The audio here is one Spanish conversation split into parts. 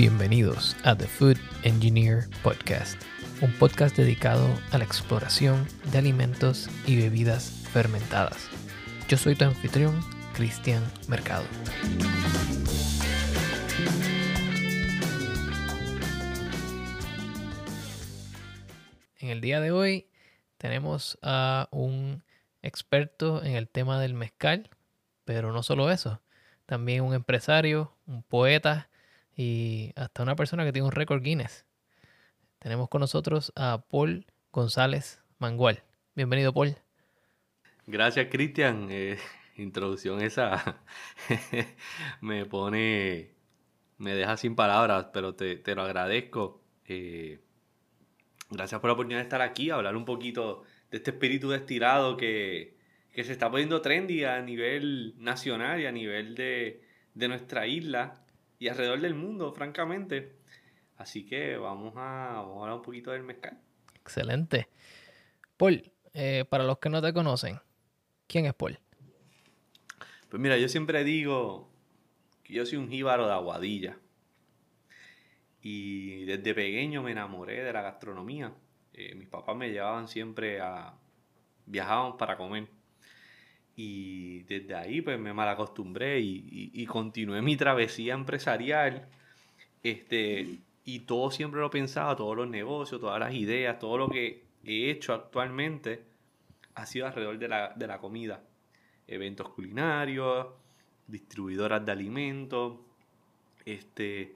Bienvenidos a The Food Engineer Podcast, un podcast dedicado a la exploración de alimentos y bebidas fermentadas. Yo soy tu anfitrión, Cristian Mercado. En el día de hoy tenemos a un experto en el tema del mezcal, pero no solo eso, también un empresario, un poeta y hasta una persona que tiene un récord Guinness. Tenemos con nosotros a Paul González Mangual. Bienvenido, Paul. Gracias, Cristian. Eh, introducción esa me pone, me deja sin palabras, pero te, lo agradezco. Eh, gracias por la oportunidad de estar aquí, hablar un poquito de este espíritu destilado que, que se está poniendo trendy a nivel nacional y a nivel de, de nuestra isla y alrededor del mundo, francamente. Así que vamos a, hablar un poquito del mezcal. Excelente. Paul, eh, para los que no te conocen, ¿quién es Paul? Pues mira, yo siempre digo que yo soy un jíbaro de aguadilla. Y desde pequeño me enamoré de la gastronomía. Eh, mis papás me llevaban siempre a... Viajaban para comer. Y desde ahí pues me malacostumbré y, y, continué mi travesía empresarial. Este, y todo siempre lo pensaba, todos los negocios, todas las ideas, todo lo que he hecho actualmente ha sido alrededor de la, de la comida. Eventos culinarios, distribuidoras de alimentos, este,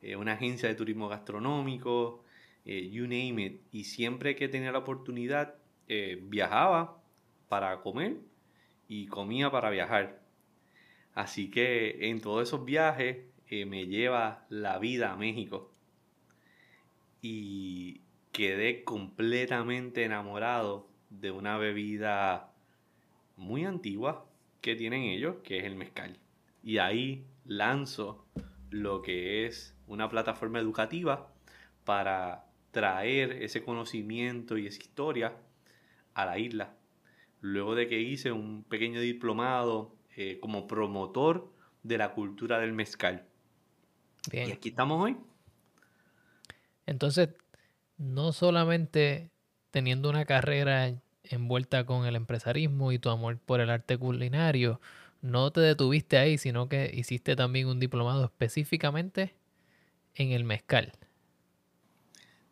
eh, una agencia de turismo gastronómico, eh, you name it. Y siempre que tenía la oportunidad, eh, viajaba para comer y comía para viajar. Así que en todos esos viajes eh, me lleva la vida a México. Y quedé completamente enamorado de una bebida muy antigua que tienen ellos, que es el mezcal. Y ahí lanzo lo que es una plataforma educativa para traer ese conocimiento y esa historia a la isla luego de que hice un pequeño diplomado eh, como promotor de la cultura del mezcal. Bien. Y aquí estamos hoy. Entonces, no solamente teniendo una carrera envuelta con el empresarismo y tu amor por el arte culinario, no te detuviste ahí, sino que hiciste también un diplomado específicamente en el mezcal.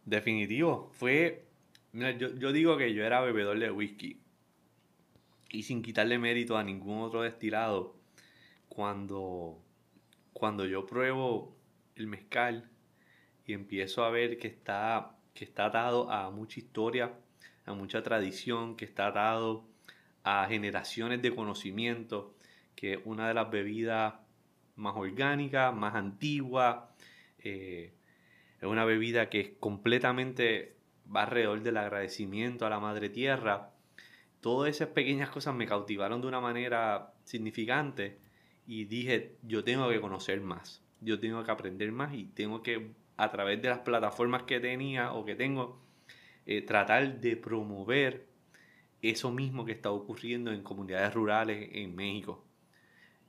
Definitivo. Fue. Mira, yo, yo digo que yo era bebedor de whisky y sin quitarle mérito a ningún otro destilado, cuando, cuando yo pruebo el mezcal y empiezo a ver que está, que está atado a mucha historia, a mucha tradición, que está atado a generaciones de conocimiento, que es una de las bebidas más orgánicas, más antiguas, eh, es una bebida que completamente va alrededor del agradecimiento a la madre tierra todas esas pequeñas cosas me cautivaron de una manera significante y dije, yo tengo que conocer más, yo tengo que aprender más y tengo que, a través de las plataformas que tenía o que tengo, eh, tratar de promover eso mismo que está ocurriendo en comunidades rurales en México.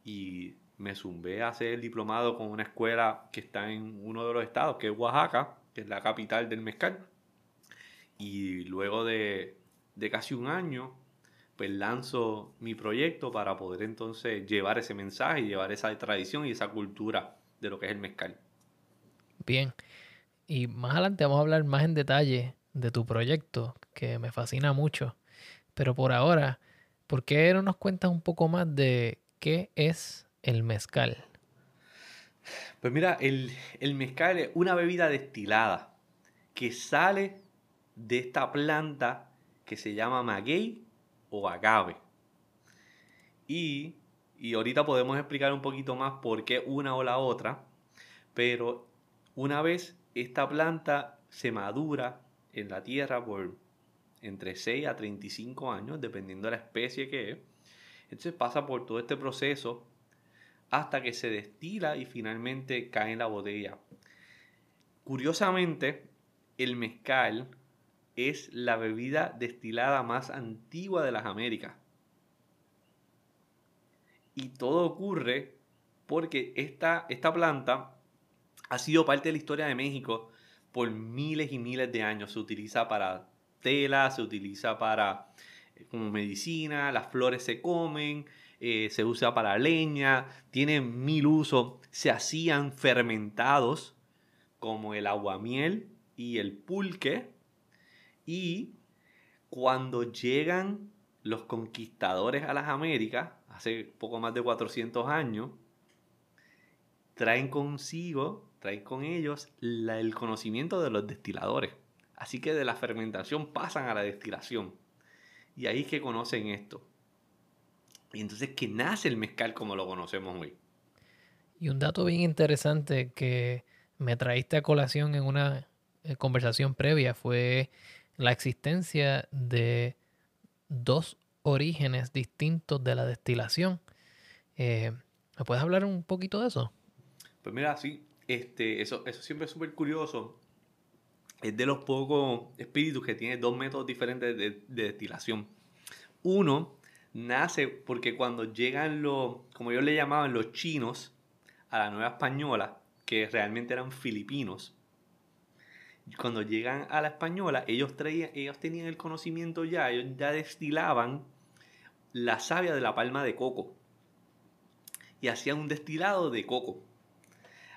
Y me zumbé a hacer el diplomado con una escuela que está en uno de los estados, que es Oaxaca, que es la capital del mezcal. Y luego de, de casi un año pues lanzo mi proyecto para poder entonces llevar ese mensaje, llevar esa tradición y esa cultura de lo que es el mezcal. Bien, y más adelante vamos a hablar más en detalle de tu proyecto, que me fascina mucho. Pero por ahora, ¿por qué no nos cuentas un poco más de qué es el mezcal? Pues mira, el, el mezcal es una bebida destilada que sale de esta planta que se llama maguey o agave. Y, y ahorita podemos explicar un poquito más por qué una o la otra, pero una vez esta planta se madura en la tierra por entre 6 a 35 años, dependiendo de la especie que es, entonces pasa por todo este proceso hasta que se destila y finalmente cae en la botella. Curiosamente, el mezcal es la bebida destilada más antigua de las Américas. Y todo ocurre porque esta, esta planta ha sido parte de la historia de México por miles y miles de años. Se utiliza para tela, se utiliza para eh, como medicina, las flores se comen, eh, se usa para leña, tiene mil usos. Se hacían fermentados como el aguamiel y el pulque. Y cuando llegan los conquistadores a las Américas, hace poco más de 400 años, traen consigo, traen con ellos el conocimiento de los destiladores. Así que de la fermentación pasan a la destilación. Y ahí es que conocen esto. Y entonces que nace el mezcal como lo conocemos hoy. Y un dato bien interesante que me traíste a colación en una eh, conversación previa fue la existencia de dos orígenes distintos de la destilación. Eh, ¿Me puedes hablar un poquito de eso? Pues mira, sí, este, eso, eso siempre es súper curioso. Es de los pocos espíritus que tiene dos métodos diferentes de, de destilación. Uno nace porque cuando llegan los, como yo le llamaban, los chinos a la Nueva Española, que realmente eran filipinos, cuando llegan a la española, ellos, traían, ellos tenían el conocimiento ya, ellos ya destilaban la savia de la palma de coco y hacían un destilado de coco.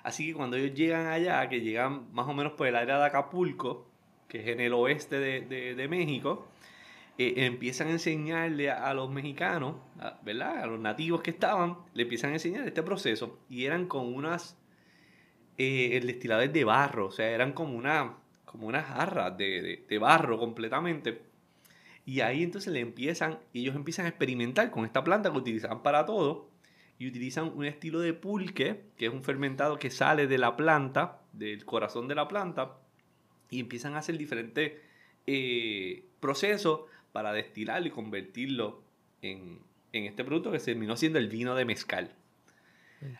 Así que cuando ellos llegan allá, que llegan más o menos por el área de Acapulco, que es en el oeste de, de México, eh, empiezan a enseñarle a, los mexicanos, ¿verdad? A los nativos que estaban, le empiezan a enseñar este proceso y eran con unas, eh, el destilado de barro, o sea, eran como, una, como unas jarras de, de, barro completamente. Y ahí entonces le empiezan, ellos empiezan a experimentar con esta planta que utilizaban para todo y utilizan un estilo de pulque, que es un fermentado que sale de la planta, del corazón de la planta, y empiezan a hacer diferentes eh, procesos para destilarlo y convertirlo en, este producto que se terminó siendo el vino de mezcal.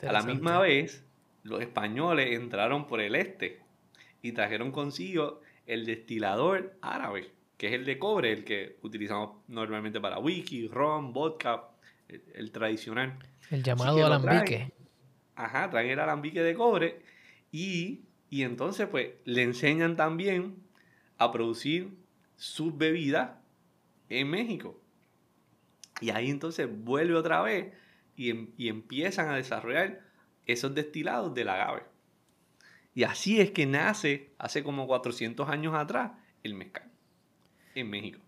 A la misma vez, los españoles entraron por el este y trajeron consigo el destilador árabe, que es el de cobre, el que utilizamos normalmente para whisky, ron, vodka, el, tradicional. El llamado alambique. ajá, traen el alambique de cobre y, y entonces pues le enseñan también a producir sus bebidas en México. Y ahí entonces vuelve otra vez y, em, empiezan a desarrollar esos destilados del agave. Y así es que nace hace como 400 años atrás el mezcal en México.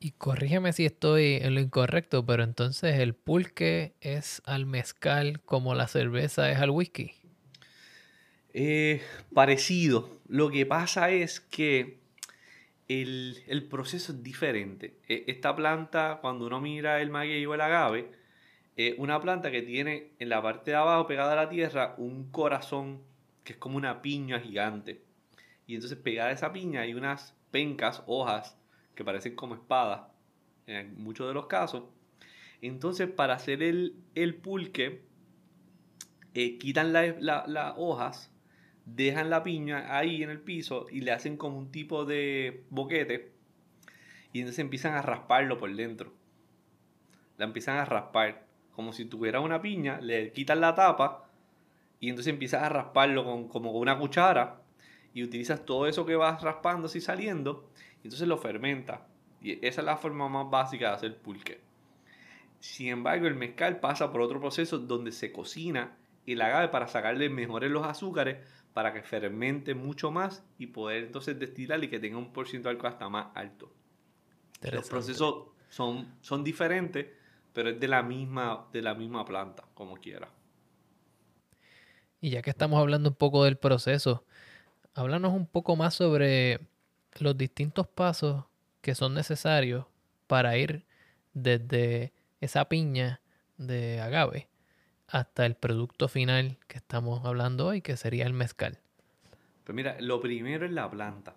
Y corrígeme si estoy en lo incorrecto, pero entonces el pulque es al mezcal como la cerveza es al whisky. Eh, parecido. Lo que pasa es que el, proceso es diferente. E, esta planta, cuando uno mira el maguey o el agave, es una planta que tiene en la parte de abajo, pegada a la tierra, un corazón que es como una piña gigante. Y entonces pegada a esa piña hay unas pencas, hojas, que parecen como espadas, en muchos de los casos. Entonces, para hacer el, pulque, eh, quitan las hojas dejan la piña ahí en el piso y le hacen como un tipo de boquete y entonces empiezan a rasparlo por dentro. La empiezan a raspar como si tuviera una piña, le quitan la tapa y entonces empiezas a rasparlo con, como con una cuchara y utilizas todo eso que vas raspando y saliendo y entonces lo fermenta. Y esa es la forma más básica de hacer pulque. Sin embargo, el mezcal pasa por otro proceso donde se cocina el agave para sacarle mejores los azúcares para que fermente mucho más y poder entonces destilar y que tenga un porcentaje de alcohol hasta más alto. Los procesos son, son diferentes, pero es de la misma, de la misma planta, como quiera. Y ya que estamos hablando un poco del proceso, háblanos un poco más sobre los distintos pasos que son necesarios para ir desde esa piña de agave hasta el producto final que estamos hablando hoy, que sería el mezcal? Pues mira, lo primero es la planta.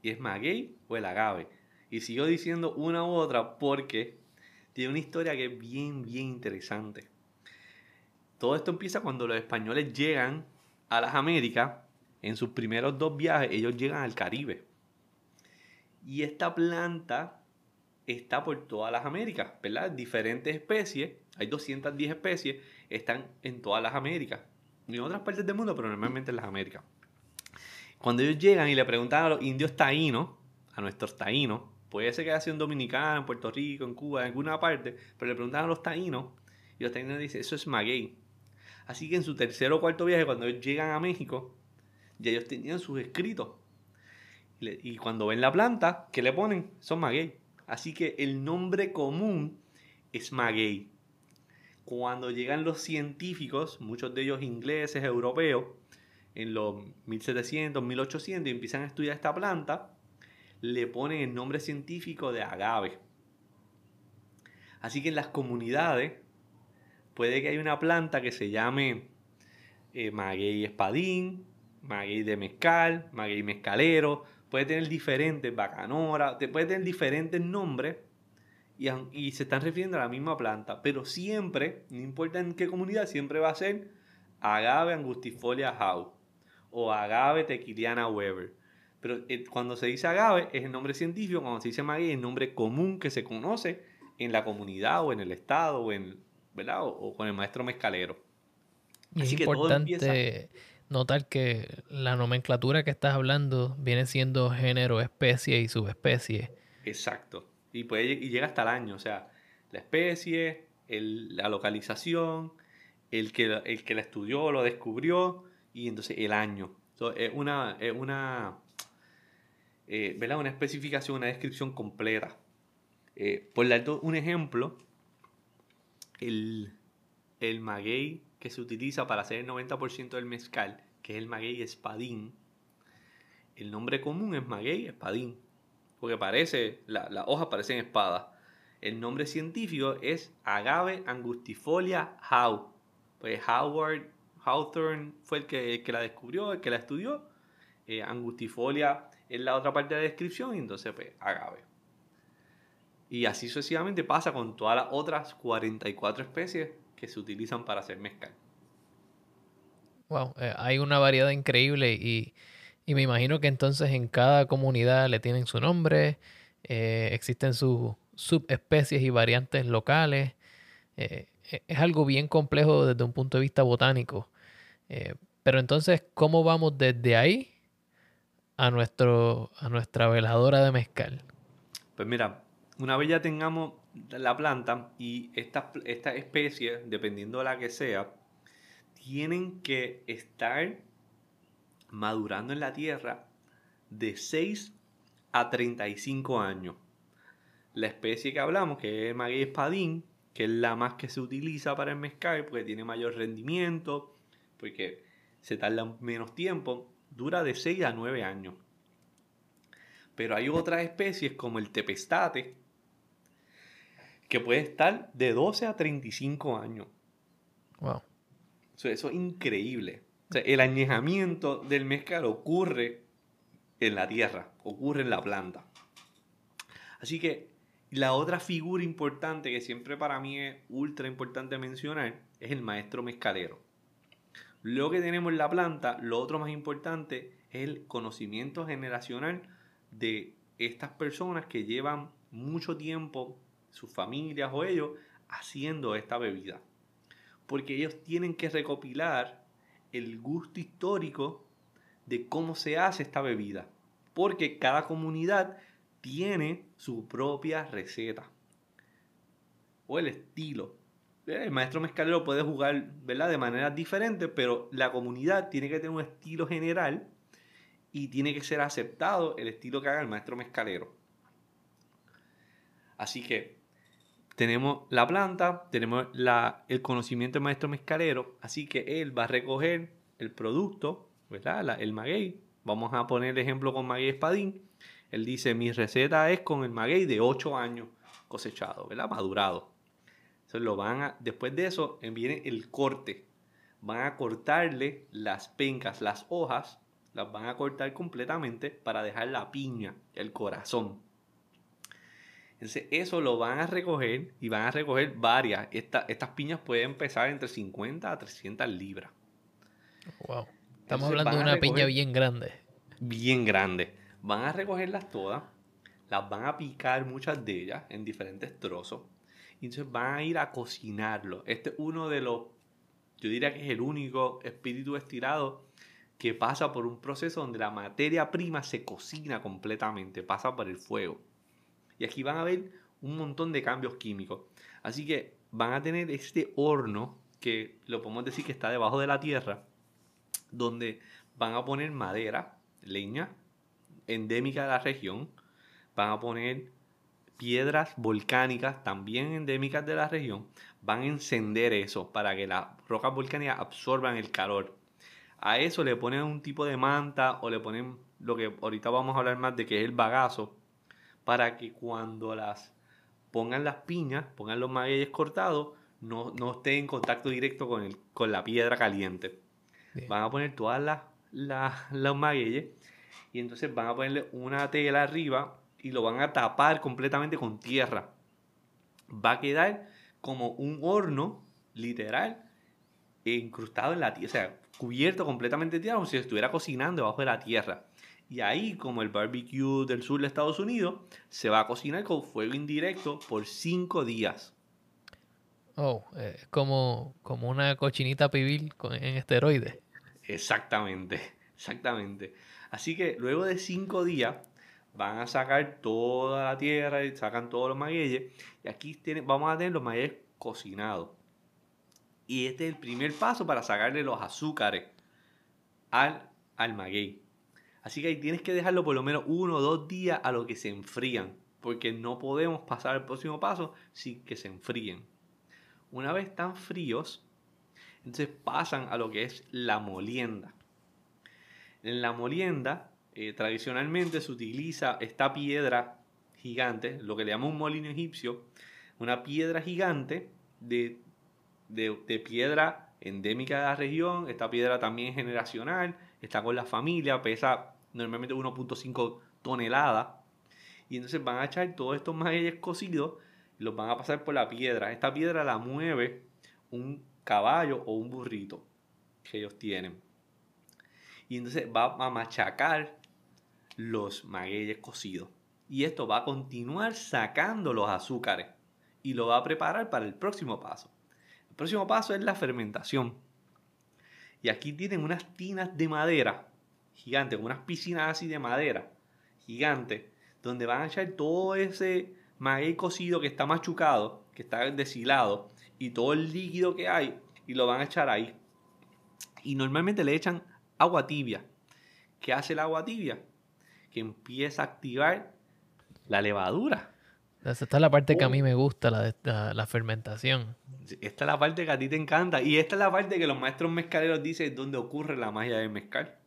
Y es maguey o el agave. Y sigo diciendo una u otra porque tiene una historia que es bien, bien interesante. Todo esto empieza cuando los españoles llegan a las Américas. En sus primeros dos viajes, ellos llegan al Caribe. Y esta planta está por todas las Américas, ¿verdad? Diferentes especies, hay 210 especies, están en todas las Américas. y en otras partes del mundo, pero normalmente en las Américas. Cuando ellos llegan y le preguntan a los indios taínos, a nuestros taínos, puede ser que haya sido en Dominicana, en Puerto Rico, en Cuba, en alguna parte, pero le preguntan a los taínos y los taínos dicen, eso es maguey. Así que en su tercer o cuarto viaje, cuando ellos llegan a México, ya ellos tenían sus escritos. Y cuando ven la planta, ¿qué le ponen? Son maguey. Así que el nombre común es maguey. Cuando llegan los científicos, muchos de ellos ingleses, europeos, en los 1700, 1800 y empiezan a estudiar esta planta, le ponen el nombre científico de agave. Así que en las comunidades puede que haya una planta que se llame eh, maguey espadín, maguey de mezcal, maguey mezcalero, puede tener diferentes, bacanora, puede tener diferentes nombres y, se están refiriendo a la misma planta, pero siempre, no importa en qué comunidad, siempre va a ser agave angustifolia howe o agave tequiliana weber. Pero eh, cuando se dice agave es el nombre científico, cuando se dice maguey es el nombre común que se conoce en la comunidad o en el estado o, en, ¿verdad? o, con el maestro mezcalero. Y es importante notar que la nomenclatura que estás hablando viene siendo género, especie y subespecie. Exacto. Y, puede, y llega hasta el año, o sea, la especie, la localización, el que, el que la estudió, lo descubrió, y entonces el año. es una, es una, eh, ¿verdad? una especificación, una descripción completa. Eh, por dar un ejemplo, el, el maguey que se utiliza para hacer el 90% del mezcal, que es el maguey espadín, el nombre común es maguey espadín, porque parece, las la hojas parecen espadas. El nombre científico es agave angustifolia how. Pues Howard Hawthorne fue el que, la descubrió, el que la estudió. Eh, angustifolia es la otra parte de la descripción y entonces pues agave. Y así sucesivamente pasa con todas las otras 44 especies que se utilizan para hacer mezcal. Wow, eh, hay una variedad increíble y, me imagino que entonces en cada comunidad le tienen su nombre, eh, existen sus subespecies y variantes locales. Eh, e, es algo bien complejo desde un punto de vista botánico. pero entonces, ¿cómo vamos desde ahí a, nuestro, a nuestra veladora de mezcal? Pues mira, una vez ya tengamos la planta y esta, esta especie, dependiendo de la que sea, tienen que estar madurando en la tierra de 6 a 35 años. La especie que hablamos, que es maguey espadín, que es la más que se utiliza para el mezcal porque tiene mayor rendimiento, porque se tarda menos tiempo, dura de 6 a 9 años. Pero hay otras especies como el tepestate, que puede estar de 12 a 35 años. Wow. eso es increíble. el añejamiento del mezcal ocurre en la tierra, ocurre en la planta. Así que la otra figura importante que siempre para mí es ultra importante mencionar es el maestro mezcalero. Lo que tenemos en la planta, lo otro más importante es el conocimiento generacional de estas personas que llevan mucho tiempo sus familias o ellos haciendo esta bebida. Porque ellos tienen que recopilar el gusto histórico de cómo se hace esta bebida. Porque cada comunidad tiene su propia receta o el estilo. El maestro mezcalero puede jugar ¿verdad? de manera diferente, pero la comunidad tiene que tener un estilo general y tiene que ser aceptado el estilo que haga el maestro mezcalero. Así que tenemos la planta, tenemos el conocimiento del maestro mezcalero, así que él va a recoger el producto, ¿verdad? el maguey. Vamos a poner el ejemplo con maguey espadín. Él dice, mi receta es con el maguey de 8 años cosechado, ¿verdad? Madurado. Entonces lo van a, después de eso viene el corte. Van a cortarle las pencas, las hojas, las van a cortar completamente para dejar la piña, el corazón. Entonces, eso lo van a recoger y van a recoger varias. estas piñas pueden pesar entre 50 a 300 libras. Wow. Estamos hablando de una piña bien grande. Bien grande. Van a recogerlas todas, las van a picar muchas de ellas en diferentes trozos. Y entonces van a ir a cocinarlo. Este es uno de los yo diría que es el único espíritu destilado que pasa por un proceso donde la materia prima se cocina completamente, pasa por el fuego. Y aquí van a ver un montón de cambios químicos. Así que van a tener este horno que lo podemos decir que está debajo de la tierra, donde van a poner madera, leña, endémica de la región, van a poner piedras volcánicas también endémicas de la región, van a encender eso para que las rocas volcánicas absorban el calor. A eso le ponen un tipo de manta o le ponen lo que ahorita vamos a hablar más de que es el bagazo, para que cuando las pongan las piñas, pongan los magueyes cortados, no, no esté en contacto directo con, el, con la piedra caliente. Van a poner todas las, las, magueyes y entonces van a ponerle una tela arriba y lo van a tapar completamente con tierra. Va a quedar como un horno, literal, incrustado en la tierra, o sea, cubierto completamente de tierra, como si estuviera cocinando debajo de la tierra. Y ahí, como el barbecue del sur de Estados Unidos, se va a cocinar con fuego indirecto por cinco días. Oh, es como, como una cochinita pibil en esteroides. Exactamente, exactamente. Así que luego de cinco días van a sacar toda la tierra y sacan todos los magueyes. Y aquí tiene, vamos a tener los magueyes cocinados. Y este es el primer paso para sacarle los azúcares al, al maguey. Así que ahí tienes que dejarlo por lo menos uno o dos días a lo que se enfrían. Porque no podemos pasar al próximo paso sin que se enfríen. Una vez están fríos, entonces pasan a lo que es la molienda. En la molienda, eh, tradicionalmente se utiliza esta piedra gigante, lo que le llamamos un molino egipcio, una piedra gigante de, de, piedra endémica de la región. Esta piedra también es generacional, está con la familia, pesa normalmente 1.5 toneladas. Y entonces van a echar todos estos magueyes cocidos los van a pasar por la piedra. Esta piedra la mueve un caballo o un burrito que ellos tienen. Y entonces va a machacar los magueyes cocidos. Y esto va a continuar sacando los azúcares y lo va a preparar para el próximo paso. El próximo paso es la fermentación. Y aquí tienen unas tinas de madera gigantes, unas piscinas así de madera gigantes, donde van a echar todo ese maguey cocido que está machucado, que está deshilado, y todo el líquido que hay, y lo van a echar ahí. Y normalmente le echan agua tibia. ¿Qué hace el agua tibia? Que empieza a activar la levadura. Esta es la parte que a mí oh. me gusta, la, la, fermentación. Esta es la parte que a ti te encanta. Y esta es la parte que los maestros mezcaleros dicen donde ocurre la magia del mezcal.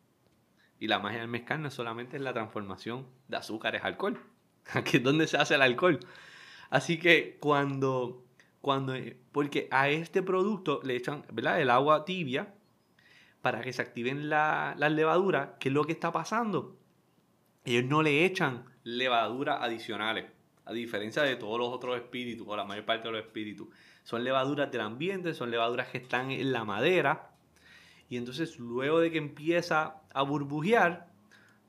Y la magia del mezcal no solamente es la transformación de azúcares a alcohol. Aquí es donde se hace el alcohol. Así que cuando, cuando, porque a este producto le echan. El agua tibia para que se activen las levaduras, ¿qué es lo que está pasando? Ellos no le echan levaduras adicionales, a diferencia de todos los otros espíritus, o la mayor parte de los espíritus. Son levaduras del ambiente, son levaduras que están en la madera, y entonces luego de que empieza a burbujear,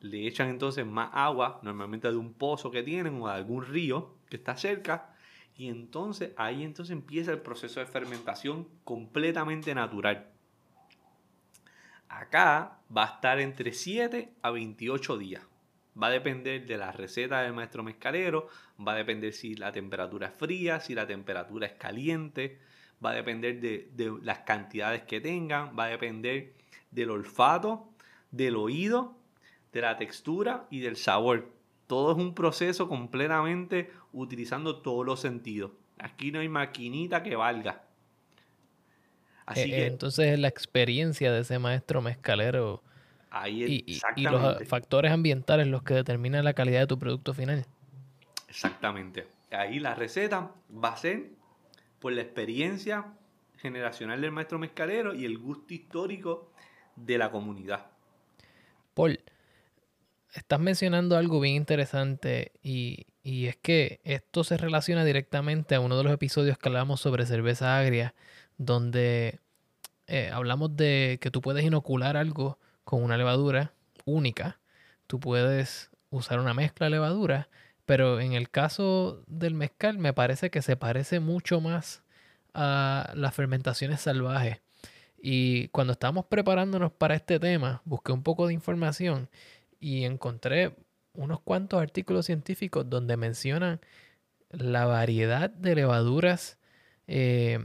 le echan entonces más agua, normalmente de un pozo que tienen o de algún río que está cerca, y entonces ahí entonces empieza el proceso de fermentación completamente natural. Acá va a estar entre 7 a 28 días. Va a depender de la receta del maestro mezcalero, va a depender si la temperatura es fría, si la temperatura es caliente, va a depender de, de las cantidades que tengan, va a depender del olfato, del oído, de la textura y del sabor. Todo es un proceso completamente utilizando todos los sentidos. Aquí no hay maquinita que valga. Así eh, que, entonces la experiencia de ese maestro mezcalero y, y, los factores ambientales los que determinan la calidad de tu producto final. Exactamente. Ahí la receta va a ser por la experiencia generacional del maestro mezcalero y el gusto histórico de la comunidad. Paul, estás mencionando algo bien interesante y, y, es que esto se relaciona directamente a uno de los episodios que hablamos sobre cerveza agria donde eh, hablamos de que tú puedes inocular algo con una levadura única. Tú puedes usar una mezcla de levadura, pero en el caso del mezcal me parece que se parece mucho más a las fermentaciones salvajes. Y cuando estábamos preparándonos para este tema, busqué un poco de información y encontré unos cuantos artículos científicos donde mencionan la variedad de levaduras eh,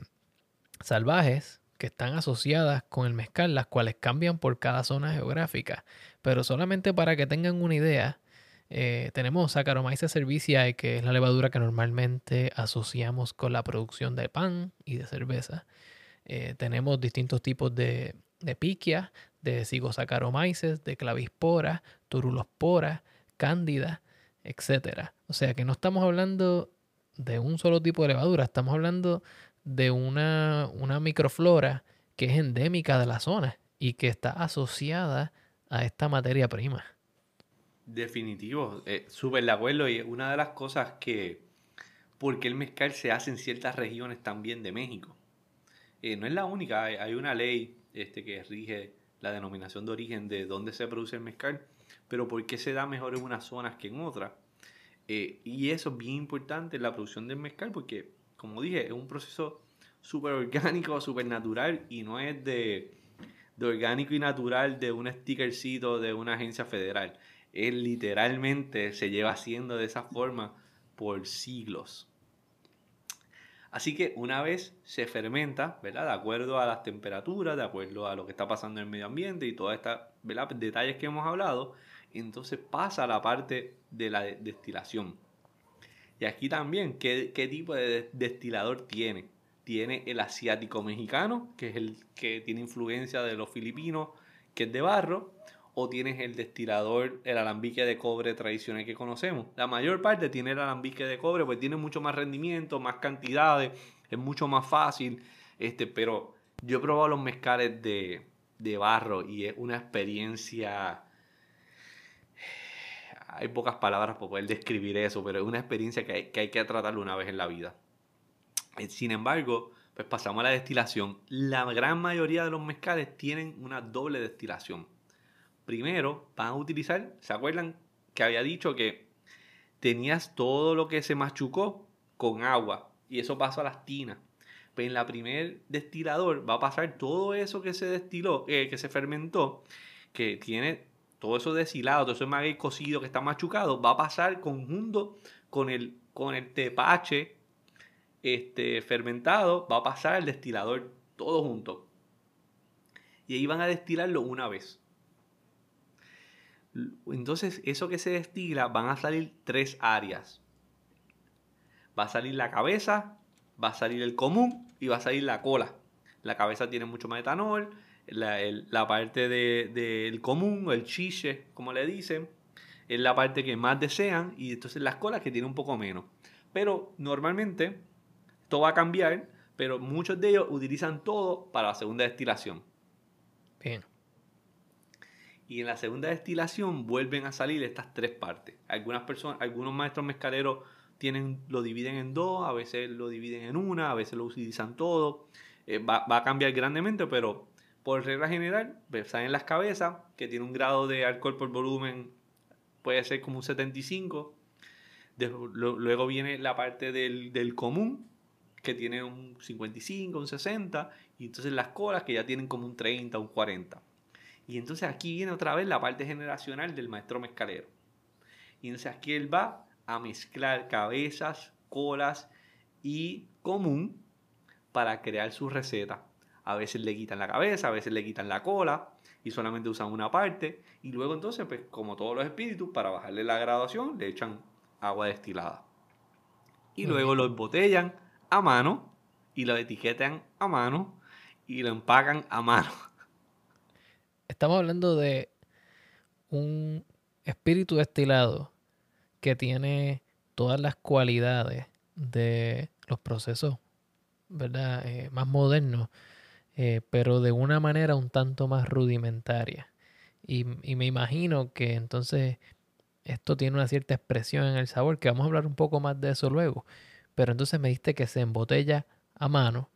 salvajes que están asociadas con el mezcal, las cuales cambian por cada zona geográfica. Pero solamente para que tengan una idea, eh, tenemos Saccharomyces cerevisiae, que es la levadura que normalmente asociamos con la producción de pan y de cerveza. Eh, tenemos distintos tipos de, de piquia, de Zygosacharomyces, de clavispora, turulospora, cándida, etc. O sea que no estamos hablando de un solo tipo de levadura, estamos hablando de una, una microflora que es endémica de la zona y que está asociada a esta materia prima. Definitivo, eh, súper de acuerdo. Y una de las cosas que, porque el mezcal se hace en ciertas regiones también de México. Eh, no es la única, hay, una ley este, que rige la denominación de origen de dónde se produce el mezcal, pero por qué se da mejor en unas zonas que en otras. Eh, y eso es bien importante en la producción del mezcal porque, como dije, es un proceso súper orgánico, súper natural y no es de, de orgánico y natural de un stickercito de una agencia federal. Él literalmente se lleva haciendo de esa forma por siglos. Así que una vez se fermenta, ¿verdad? De acuerdo a las temperaturas, de acuerdo a lo que está pasando en el medio ambiente y todos estos detalles que hemos hablado, entonces pasa a la parte de la destilación. Y aquí también, ¿qué, qué tipo de destilador tiene? Tiene el asiático mexicano, que es el que tiene influencia de los filipinos, que es de barro, o tienes el destilador, el alambique de cobre tradicional que conocemos. La mayor parte tiene el alambique de cobre, pues tiene mucho más rendimiento, más cantidades, es mucho más fácil. Este, pero yo he probado los mezcales de, de barro y es una experiencia. Hay pocas palabras para poder describir eso, pero es una experiencia que hay que, hay que tratarlo una vez en la vida. Eh, sin embargo, pues pasamos a la destilación. La gran mayoría de los mezcales tienen una doble destilación primero van a utilizar, ¿se acuerdan que había dicho que tenías todo lo que se machucó con agua y eso pasó a las tinas? Pues en la primer destilador va a pasar todo eso que se destiló, eh, que se fermentó, que tiene todo eso deshilado, todo eso maguey cocido que está machucado, va a pasar conjunto con el, con el tepache este, fermentado, va a pasar al destilador todo junto. Y ahí van a destilarlo una vez. Entonces, eso que se destila van a salir tres áreas. Va a salir la cabeza, va a salir el común y va a salir la cola. La cabeza tiene mucho más etanol, la, parte del común, el chiche, como le dicen, es la parte que más desean y entonces las colas que tienen un poco menos. Pero normalmente, todo va a cambiar, pero muchos de ellos utilizan todo para la segunda destilación. Bien y en la segunda destilación vuelven a salir estas tres partes. Algunas personas, algunos maestros mezcaleros tienen, lo dividen en dos, a veces lo dividen en una, a veces lo utilizan todo. Eh, va, a cambiar grandemente, pero por regla general, pues, salen las cabezas, que tiene un grado de alcohol por volumen, puede ser como un 75. luego viene la parte del, del común, que tiene un 55, un 60, y entonces las colas que ya tienen como un 30, un 40. Y entonces aquí viene otra vez la parte generacional del maestro mezcalero. Y entonces aquí él va a mezclar cabezas, colas y común para crear su receta. A veces le quitan la cabeza, a veces le quitan la cola y solamente usan una parte. Y luego entonces, pues como todos los espíritus, para bajarle la graduación, le echan agua destilada. Y luego lo embotellan a mano y lo etiquetan a mano y lo empacan a mano. Estamos hablando de un espíritu destilado que tiene todas las cualidades de los procesos, ¿verdad? Eh, más modernos, eh, pero de una manera un tanto más rudimentaria. Y, me imagino que entonces esto tiene una cierta expresión en el sabor, que vamos a hablar un poco más de eso luego. Pero entonces me diste que se embotella a mano.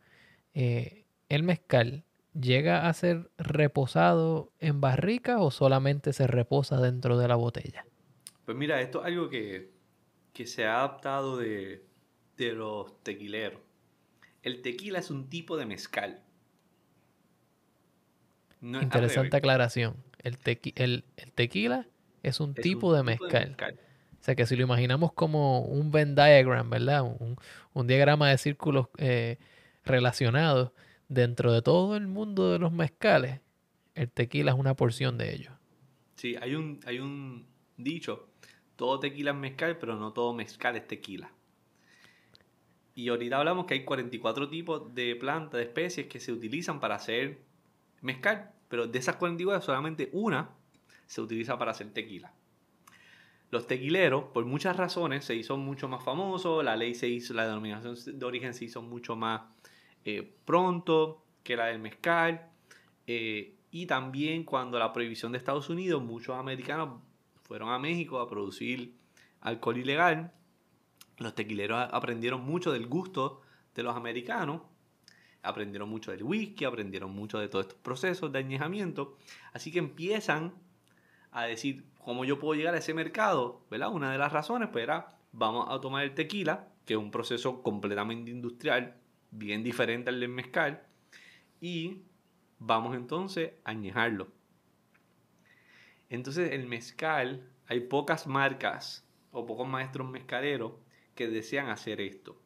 Eh, el mezcal llega a ser reposado en barrica o solamente se reposa dentro de la botella? Pues mira, esto es algo que, se ha adaptado de, de los tequileros. El tequila es un tipo de mezcal. Interesante aclaración. El, el, tequila es un, tipo, de, mezcal. O sea que si lo imaginamos como un Venn diagram, ¿verdad? Un, diagrama de círculos eh, relacionados dentro de todo el mundo de los mezcales, el tequila es una porción de ellos. Sí, hay un, hay un dicho, todo tequila es mezcal, pero no todo mezcal es tequila. Y ahorita hablamos que hay 44 tipos de plantas, de especies que se utilizan para hacer mezcal, pero de esas 44 solamente una se utiliza para hacer tequila. Los tequileros, por muchas razones, se hizo mucho más famoso, la ley se hizo, la denominación de origen se hizo mucho más eh, pronto que la del mezcal. Eh, y también cuando la prohibición de Estados Unidos, muchos americanos fueron a México a producir alcohol ilegal. Los tequileros aprendieron mucho del gusto de los americanos, aprendieron mucho del whisky, aprendieron mucho de todos estos procesos de añejamiento. Así que empiezan a decir, ¿cómo yo puedo llegar a ese mercado? ¿verdad? Una de las razones pues era, vamos a tomar el tequila, que es un proceso completamente industrial, bien diferente al del mezcal, y vamos entonces a añejarlo. Entonces el mezcal, hay pocas marcas o pocos maestros mezcaleros que desean hacer esto.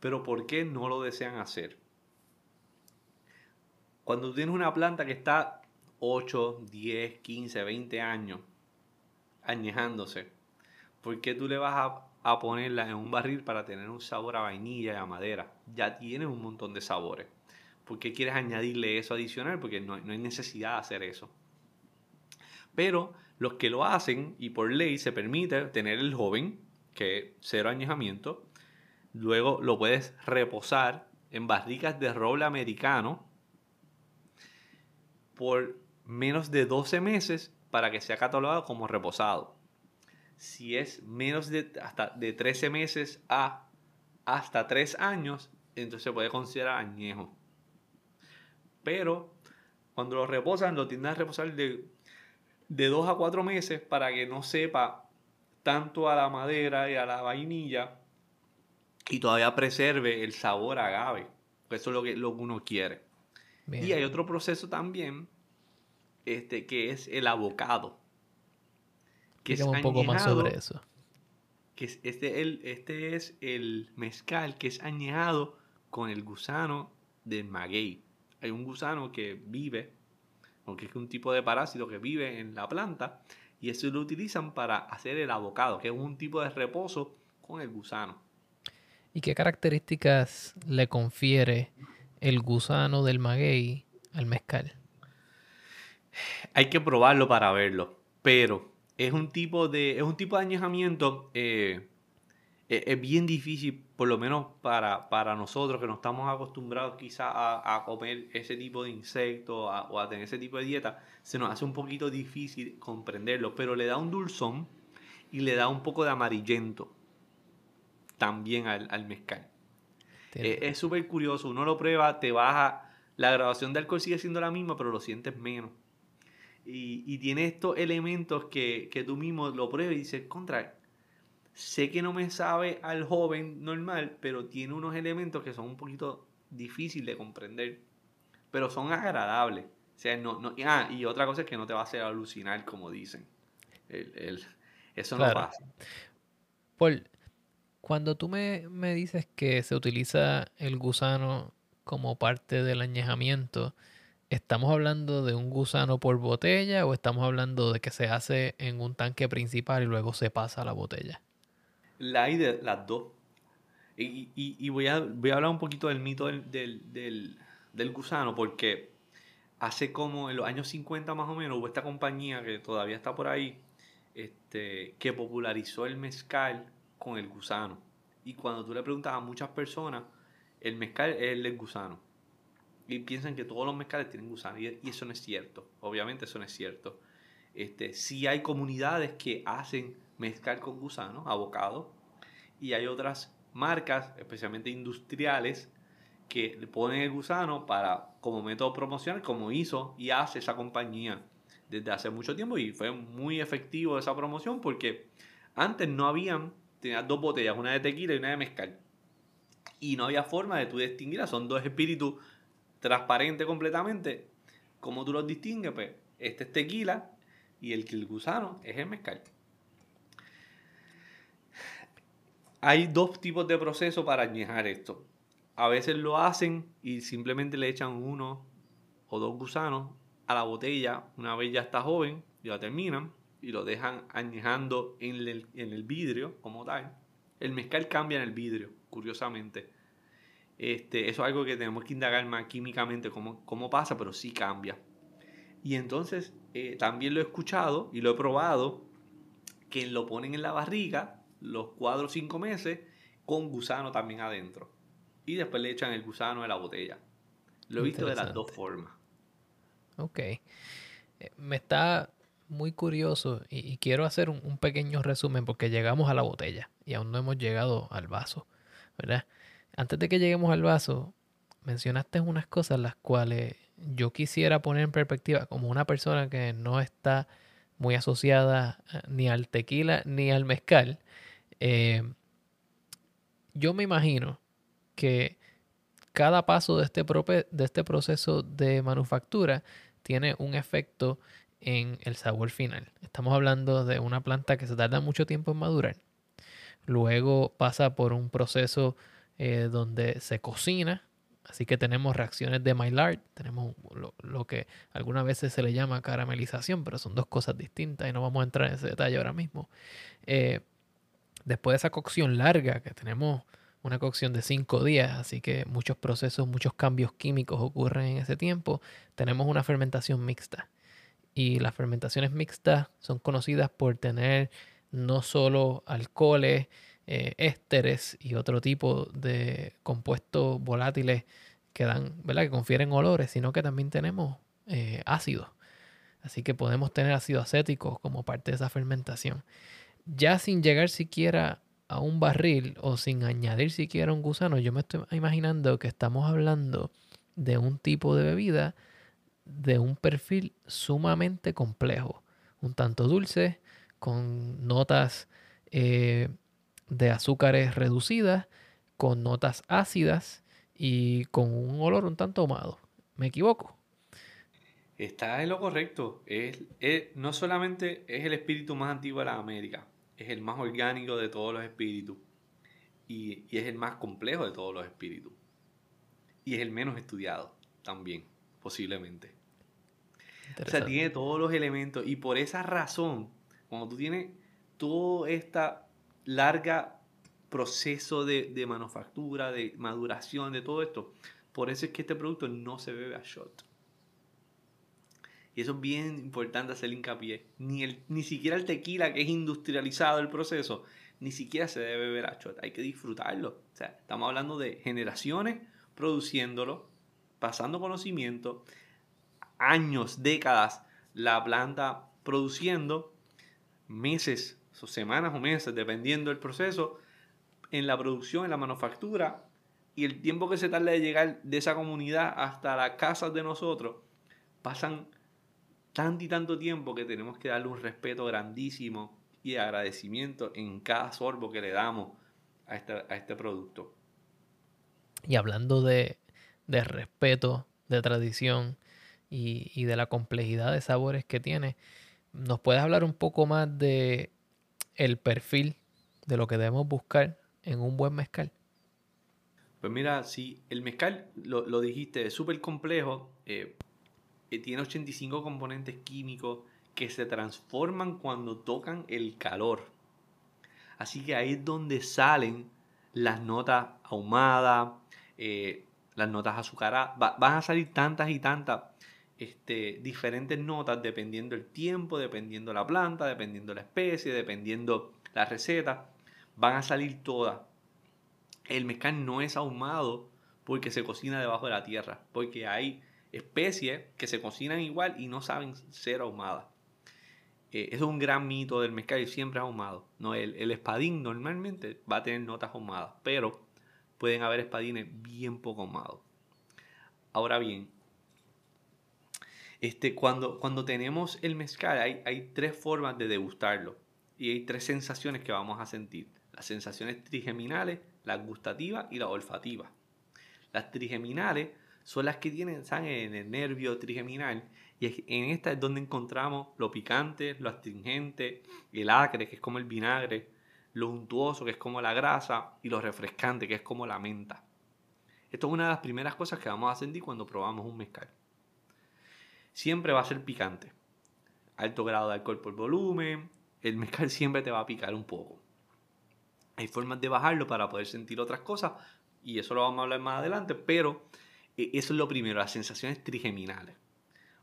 Pero ¿por qué no lo desean hacer? Cuando tienes una planta que está 8, 10, 15, 20 años añejándose, ¿por qué tú le vas a, ponerla en un barril para tener un sabor a vainilla y a madera? Ya tiene un montón de sabores. ¿Por qué quieres añadirle eso adicional? Porque no, no hay necesidad de hacer eso. Pero los que lo hacen, y por ley se permite tener el joven, que cero añejamiento, luego lo puedes reposar en barricas de roble americano por menos de 12 meses para que sea catalogado como reposado. Si es menos de, hasta de 13 meses a hasta 3 años, entonces se puede considerar añejo. Pero cuando lo reposan, lo tienden a reposar de, de 2 a 4 meses para que no sepa tanto a la madera y a la vainilla y todavía preserve el sabor agave. Eso es lo que, lo que uno quiere. Y hay otro proceso también este, que es el abocado. Que es un poco más sobre eso. Que es, este, el, este es el mezcal que es añejado con el gusano del maguey. Hay un gusano que vive, aunque es un tipo de parásito que vive en la planta, y eso lo utilizan para hacer el abocado, que es un tipo de reposo con el gusano. ¿Y qué características le confiere el gusano del maguey al mezcal? Hay que probarlo para verlo, pero es un tipo de, es un tipo de añejamiento eh, es, bien difícil, por lo menos para, para nosotros que no estamos acostumbrados quizás a, comer ese tipo de insectos o a tener ese tipo de dieta, se nos hace un poquito difícil comprenderlo, pero le da un dulzón y le da un poco de amarillento también al, mezcal. Eh, es súper curioso, uno lo prueba, te baja, la graduación de alcohol sigue siendo la misma, pero lo sientes menos. Y, tiene estos elementos que, tú mismo lo pruebas y dices, contra, sé que no me sabe al joven normal, pero tiene unos elementos que son un poquito difíciles de comprender, pero son agradables. O sea, no, no, ah, y otra cosa es que no te va a hacer alucinar, como dicen. eso no pasa. Paul, cuando tú me, me dices que se utiliza el gusano como parte del añejamiento, ¿estamos hablando de un gusano por botella o estamos hablando de que se hace en un tanque principal y luego se pasa a la botella? La hay de las dos. Y, voy, a, voy a hablar un poquito del mito del, gusano porque hace como en los años 50 más o menos hubo esta compañía que todavía está por ahí este, que popularizó el mezcal con el gusano. Y cuando tú le preguntas a muchas personas, el mezcal es el gusano y piensan que todos los mezcales tienen gusano y, eso no es cierto. Obviamente eso no es cierto. Este, hay comunidades que hacen mezcal con gusano, abocado, y hay otras marcas, especialmente industriales, que ponen el gusano para como método promocional, como hizo y hace esa compañía desde hace mucho tiempo y fue muy efectivo esa promoción porque antes no habían, tenías dos botellas, una de tequila y una de mezcal. Y no había forma de tú distinguirlas, son dos espíritus transparente completamente, ¿Cómo tú los distingues? Pues este es tequila y el, el gusano es el mezcal. Hay dos tipos de proceso para añejar esto. A veces lo hacen y simplemente le echan uno o dos gusanos a la botella una vez ya está joven, ya terminan y lo dejan añejando en el, en el vidrio como tal. El mezcal cambia en el vidrio, curiosamente. Este, eso es algo que tenemos que indagar más químicamente cómo, cómo pasa, pero sí cambia. Y entonces eh, también lo he escuchado y lo he probado, que lo ponen en la barriga los cuatro o cinco meses con gusano también adentro. Y después le echan el gusano de la botella. Lo he visto de las dos formas. Ok. Eh, me está muy curioso y, quiero hacer un, un, pequeño resumen porque llegamos a la botella y aún no hemos llegado al vaso, ¿verdad? Antes de que lleguemos al vaso, mencionaste unas cosas las cuales yo quisiera poner en perspectiva como una persona que no está muy asociada eh, ni al tequila ni al mezcal. Eh, yo me imagino que cada paso de este, de este proceso de manufactura tiene un efecto en el sabor final. Estamos hablando de una planta que se tarda mucho tiempo en madurar. Luego pasa por un proceso eh, donde se cocina. Así que tenemos reacciones de Maillard, tenemos lo, que algunas veces se le llama caramelización, pero son dos cosas distintas y no vamos a entrar en ese detalle ahora mismo. Eh, después de esa cocción larga, que tenemos una cocción de cinco días, así que muchos procesos, muchos cambios químicos ocurren en ese tiempo, tenemos una fermentación mixta. Y las fermentaciones mixtas son conocidas por tener no solo alcoholes, eh, ésteres y otro tipo de compuestos volátiles que dan, ¿verdad? Que confieren olores, sino que también tenemos eh, ácidos. Así que podemos tener ácido acético como parte de esa fermentación. Ya sin llegar siquiera a un barril o sin añadir siquiera un gusano, yo me estoy imaginando que estamos hablando de un tipo de bebida de un perfil sumamente complejo, un tanto dulce, con notas eh, de azúcares reducidas, con notas ácidas y con un olor un tanto ahumado. ¿Me equivoco? Está en lo correcto. No solamente es el espíritu más antiguo de la América, es el más orgánico de todos los espíritus. Y, y es el más complejo de todos los espíritus. Y es el menos estudiado también, posiblemente. O sea, tiene todos los elementos. Y por esa razón, cuando tú tienes toda esta larga proceso de, manufactura, de maduración, de todo esto. Por eso es que este producto no se bebe a shot. Y eso es bien importante hacer hincapié. Ni, el, ni siquiera el tequila, que es industrializado el proceso, ni siquiera se debe beber a shot. Hay que disfrutarlo. O sea, estamos hablando de generaciones produciéndolo, pasando conocimiento, años, décadas, la planta produciendo, meses semanas o meses, dependiendo del proceso, en la producción, en la manufactura, y el tiempo que se tarda de llegar de esa comunidad hasta las casas de nosotros, pasan tanto y tanto tiempo que tenemos que darle un respeto grandísimo y agradecimiento en cada sorbo que le damos a este, a este producto. Y hablando de, de respeto, de tradición y, y, de la complejidad de sabores que tiene, ¿nos puedes hablar un poco más de el perfil de lo que debemos buscar en un buen mezcal? Pues mira, si el mezcal, lo, dijiste, es súper complejo, eh, eh, tiene 85 componentes químicos que se transforman cuando tocan el calor. Así que ahí es donde salen las notas ahumadas, eh, las notas azucaradas. van a salir tantas y tantas este, diferentes notas dependiendo el tiempo, dependiendo la planta, dependiendo la especie, dependiendo la receta. Van a salir todas. El mezcal no es ahumado porque se cocina debajo de la tierra, porque hay especies que se cocinan igual y no saben ser ahumadas. Eh, es un gran mito del mezcal y siempre es ahumado. No, el, el espadín normalmente va a tener notas ahumadas, pero pueden haber espadines bien poco ahumados. Ahora bien, este, cuando, cuando tenemos el mezcal, hay, hay tres formas de degustarlo y hay tres sensaciones que vamos a sentir. Las sensaciones trigeminales, las gustativas y las olfativas. Las trigeminales son las que tienen, están en el nervio trigeminal. Y en esta es donde encontramos lo picante, lo astringente, el acre, que es como el vinagre, lo untuoso, que es como la grasa, y lo refrescante, que es como la menta. Esto es una de las primeras cosas que vamos a sentir cuando probamos un mezcal. Siempre va a ser picante. Alto grado de alcohol por volumen. El mezcal siempre te va a picar un poco. Hay formas de bajarlo para poder sentir otras cosas. Y eso lo vamos a hablar más adelante. Pero eso es lo primero, las sensaciones trigeminales.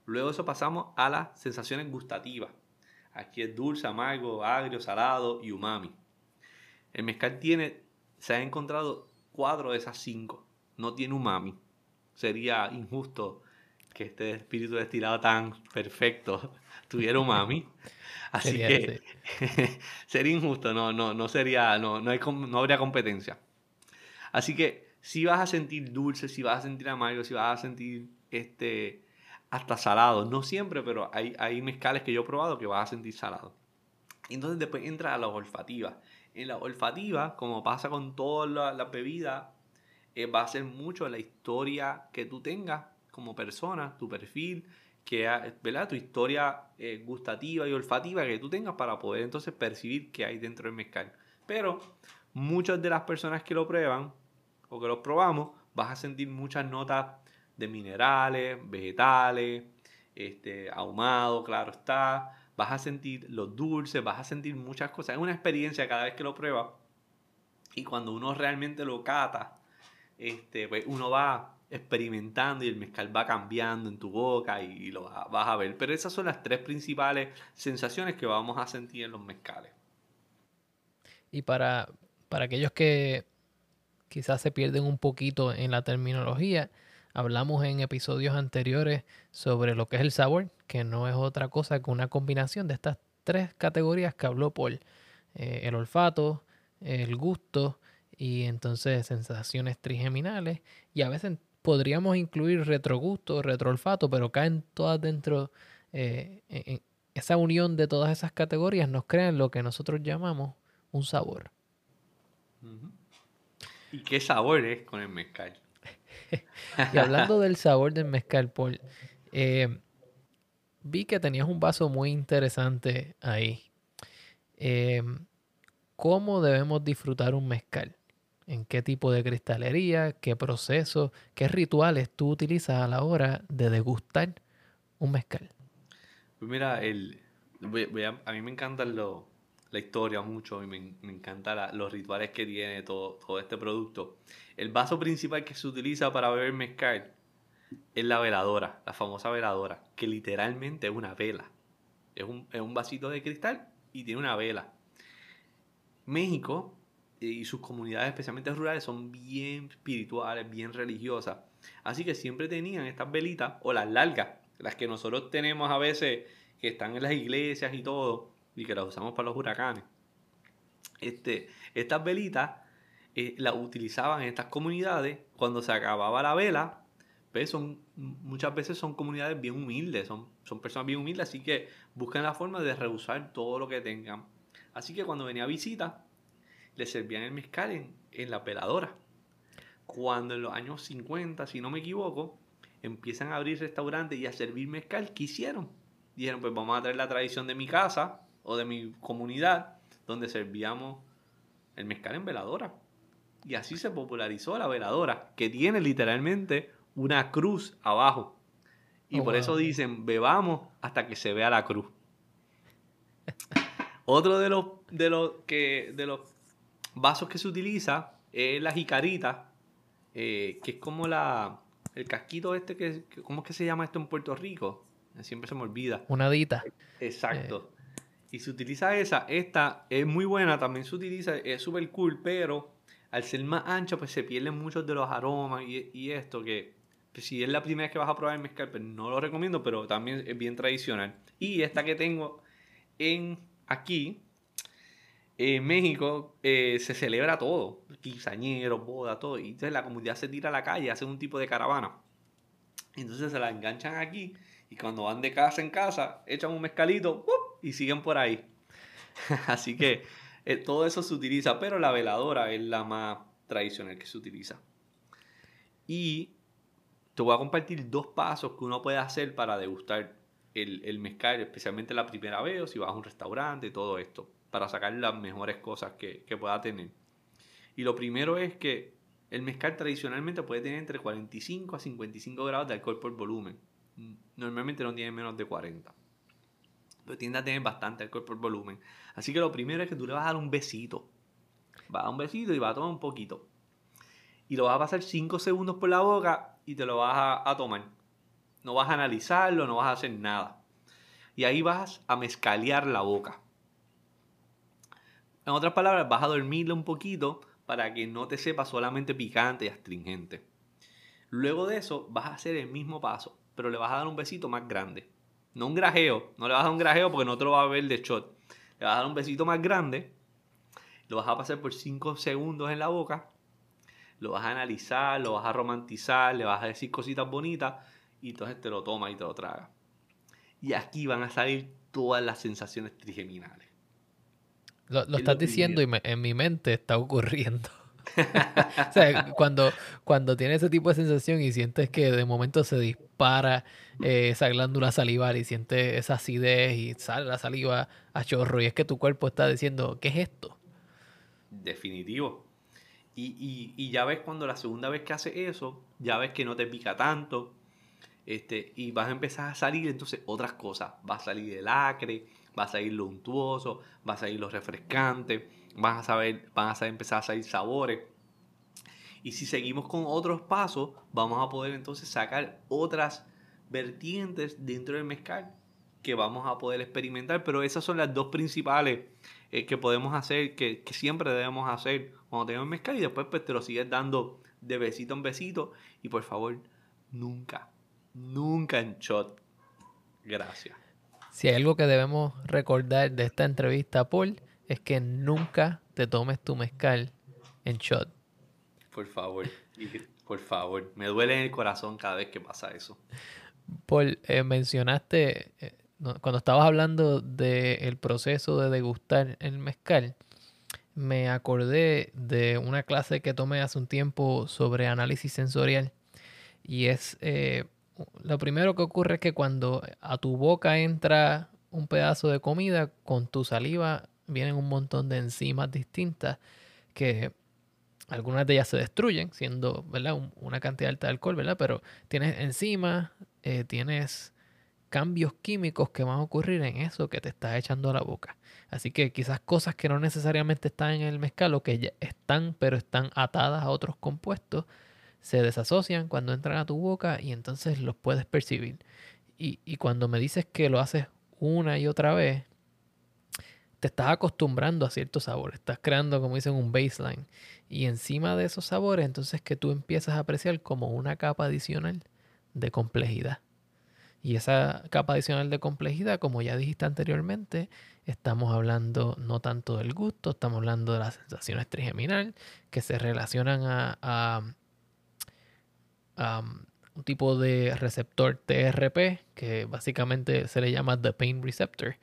Luego eso pasamos a las sensaciones gustativas. Aquí es dulce, amargo, agrio, salado y umami. El mezcal tiene, se ha encontrado cuatro de esas cinco. No tiene umami. Sería injusto que este espíritu destilado tan perfecto tuviera umami. Así que sería injusto, no, no, no sería, no, no, hay, no habría competencia. Así que si vas a sentir dulce, si vas a sentir amargo, si vas a sentir este hasta salado. No siempre, pero hay, hay mezcales que yo he probado que vas a sentir salado. Entonces después entra a la olfativa. En la olfativa, como pasa con todas las bebidas, eh, va a ser mucho la historia que tú tengas como persona, tu perfil, que, ¿verdad? tu historia eh, gustativa y olfativa que tú tengas para poder entonces percibir qué hay dentro del mezcal. Pero muchas de las personas que lo prueban o que lo probamos, vas a sentir muchas notas de minerales, vegetales, este, ahumado, claro está. Vas a sentir los dulces, vas a sentir muchas cosas. Es una experiencia cada vez que lo pruebas. Y cuando uno realmente lo cata, este, pues uno va experimentando y el mezcal va cambiando en tu boca y, lo vas a ver. Pero esas son las tres principales sensaciones que vamos a sentir en los mezcales. Y para, para aquellos que quizás se pierden un poquito en la terminología, Hablamos en episodios anteriores sobre lo que es el sabor, que no es otra cosa que una combinación de estas tres categorías que habló Paul. Eh, el olfato, el gusto y entonces sensaciones trigeminales. Y a veces podríamos incluir retrogusto, retroolfato, pero caen todas dentro. Eh, en esa unión de todas esas categorías nos crean lo que nosotros llamamos un sabor. ¿Y qué sabor es con el mezcal? y hablando del sabor del mezcal, Paul, eh, vi que tenías un vaso muy interesante ahí. Eh, ¿Cómo debemos disfrutar un mezcal? ¿En qué tipo de cristalería? ¿Qué proceso? ¿Qué rituales tú utilizas a la hora de degustar un mezcal? Pues mira, el, a, mí me encanta la historia mucho y me, me encantan los rituales que tiene todo, todo este producto. El vaso principal que se utiliza para beber mezcal es la veladora, la famosa veladora, que literalmente es una vela. Es un, vasito de cristal y tiene una vela. México y sus comunidades, especialmente rurales, son bien espirituales, bien religiosas. Así que siempre tenían estas velitas o las largas, las que nosotros tenemos a veces que están en las iglesias y todo, y que las usamos para los huracanes. Este, estas velitas eh, la utilizaban en estas comunidades cuando se acababa la vela. Pues son, muchas veces son comunidades bien humildes, son, son personas bien humildes, así que buscan la forma de rehusar todo lo que tengan. Así que cuando venía visita, le servían el mezcal en, en la peladora. Cuando en los años 50, si no me equivoco, empiezan a abrir restaurantes y a servir mezcal, ¿qué hicieron? Dijeron, pues vamos a traer la tradición de mi casa o de mi comunidad, donde servíamos el mezcal en veladora. Y así se popularizó la veladora, que tiene literalmente una cruz abajo. Y oh, por eso dicen, bebamos hasta que se vea la cruz. Otro de los, de los, que, de los vasos que se utiliza es la jicarita, eh, que es como la, el casquito este, que, ¿cómo es que se llama esto en Puerto Rico? Siempre se me olvida. Una dita. Exacto. Eh. Y se utiliza esa. Esta es muy buena, también se utiliza, es súper cool, pero al ser más ancho, pues se pierden muchos de los aromas y, esto que si es la primera vez que vas a probar el mezcal, pues no lo recomiendo, pero también es bien tradicional. Y esta que tengo en aquí, en México, eh, se celebra todo, quinceañeros, boda, todo. Y entonces la comunidad se tira a la calle, hace un tipo de caravana. Entonces se la enganchan aquí y cuando van de casa en casa, echan un mezcalito y siguen por ahí. Así que eh, todo eso se utiliza, pero la veladora es la más tradicional que se utiliza. Y te voy a compartir dos pasos que uno puede hacer para degustar el, el mezcal, especialmente la primera vez o si vas a un restaurante todo esto, para sacar las mejores cosas que, que pueda tener. Y lo primero es que el mezcal tradicionalmente puede tener entre 45 a 55 grados de alcohol por volumen. Normalmente no tiene menos de 40. Tiende a tener bastante alcohol por volumen. Así que lo primero es que tú le vas a dar un besito. Vas a dar un besito y vas a tomar un poquito. Y lo vas a pasar 5 segundos por la boca y te lo vas a, tomar. No vas a analizarlo, no vas a hacer nada. Y ahí vas a mezcalear la boca. En otras palabras, vas a dormirlo un poquito para que no te sepa solamente picante y astringente. Luego de eso, vas a hacer el mismo paso, pero le vas a dar un besito más grande. No un grajeo, no le vas a dar un grajeo porque no te lo va a ver de shot. Le vas a dar un besito más grande, lo vas a pasar por 5 segundos en la boca, lo vas a analizar, lo vas a romantizar, le vas a decir cositas bonitas y entonces te lo tomas y te lo tragas. Y aquí van a salir todas las sensaciones trigeminales. Lo, estás diciendo y en mi mente está ocurriendo. cuando, cuando tienes ese tipo de sensación y sientes que de momento se dispara eh, esa glándula salivar y sientes esa acidez y sale la saliva a chorro y es que tu cuerpo está diciendo, ¿qué es esto? Definitivo. Y, y, ya ves cuando la segunda vez que hace eso, ya ves que no te pica tanto, este, y vas a empezar a salir entonces otras cosas. Va a salir el acre, va a salir lo untuoso, va a salir lo refrescante, van a saber, van a empezar a salir sabores. Y si seguimos con otros pasos, vamos a poder entonces sacar otras vertientes dentro del mezcal que vamos a poder experimentar. Pero esas son las dos principales eh, que podemos hacer, que, que, siempre debemos hacer cuando tenemos mezcal. Y después pues te lo sigues dando de besito en besito. Y por favor, nunca, nunca en shot. Gracias. Si hay algo que debemos recordar de esta entrevista, Paul, es que nunca te tomes tu mezcal en shot. Por favor, por favor. Me duele en el corazón cada vez que pasa eso. Paul, eh, mencionaste, eh, cuando estabas hablando del proceso de degustar el mezcal, me acordé de una clase que tomé hace un tiempo sobre análisis sensorial. Y es eh, lo primero que ocurre es que cuando a tu boca entra un pedazo de comida, con tu saliva vienen un montón de enzimas distintas que algunas de ellas se destruyen, siendo ¿verdad? una cantidad alta de alcohol, ¿verdad? Pero tienes enzimas, eh, tienes cambios químicos que van a ocurrir en eso que te estás echando a la boca. Así que quizás cosas que no necesariamente están en el mezcal o que ya están, pero están atadas a otros compuestos, se desasocian cuando entran a tu boca y entonces los puedes percibir. Y, cuando me dices que lo haces una y otra vez, te estás acostumbrando a ciertos sabores, estás creando, como dicen, un baseline. Y encima de esos sabores, entonces que tú empiezas a apreciar como una capa adicional de complejidad. Y esa capa adicional de complejidad, como ya dijiste anteriormente, estamos hablando no tanto del gusto, estamos hablando de las sensaciones trigeminal que se relacionan a un tipo de receptor TRP, que básicamente se le llama The Pain Receptor,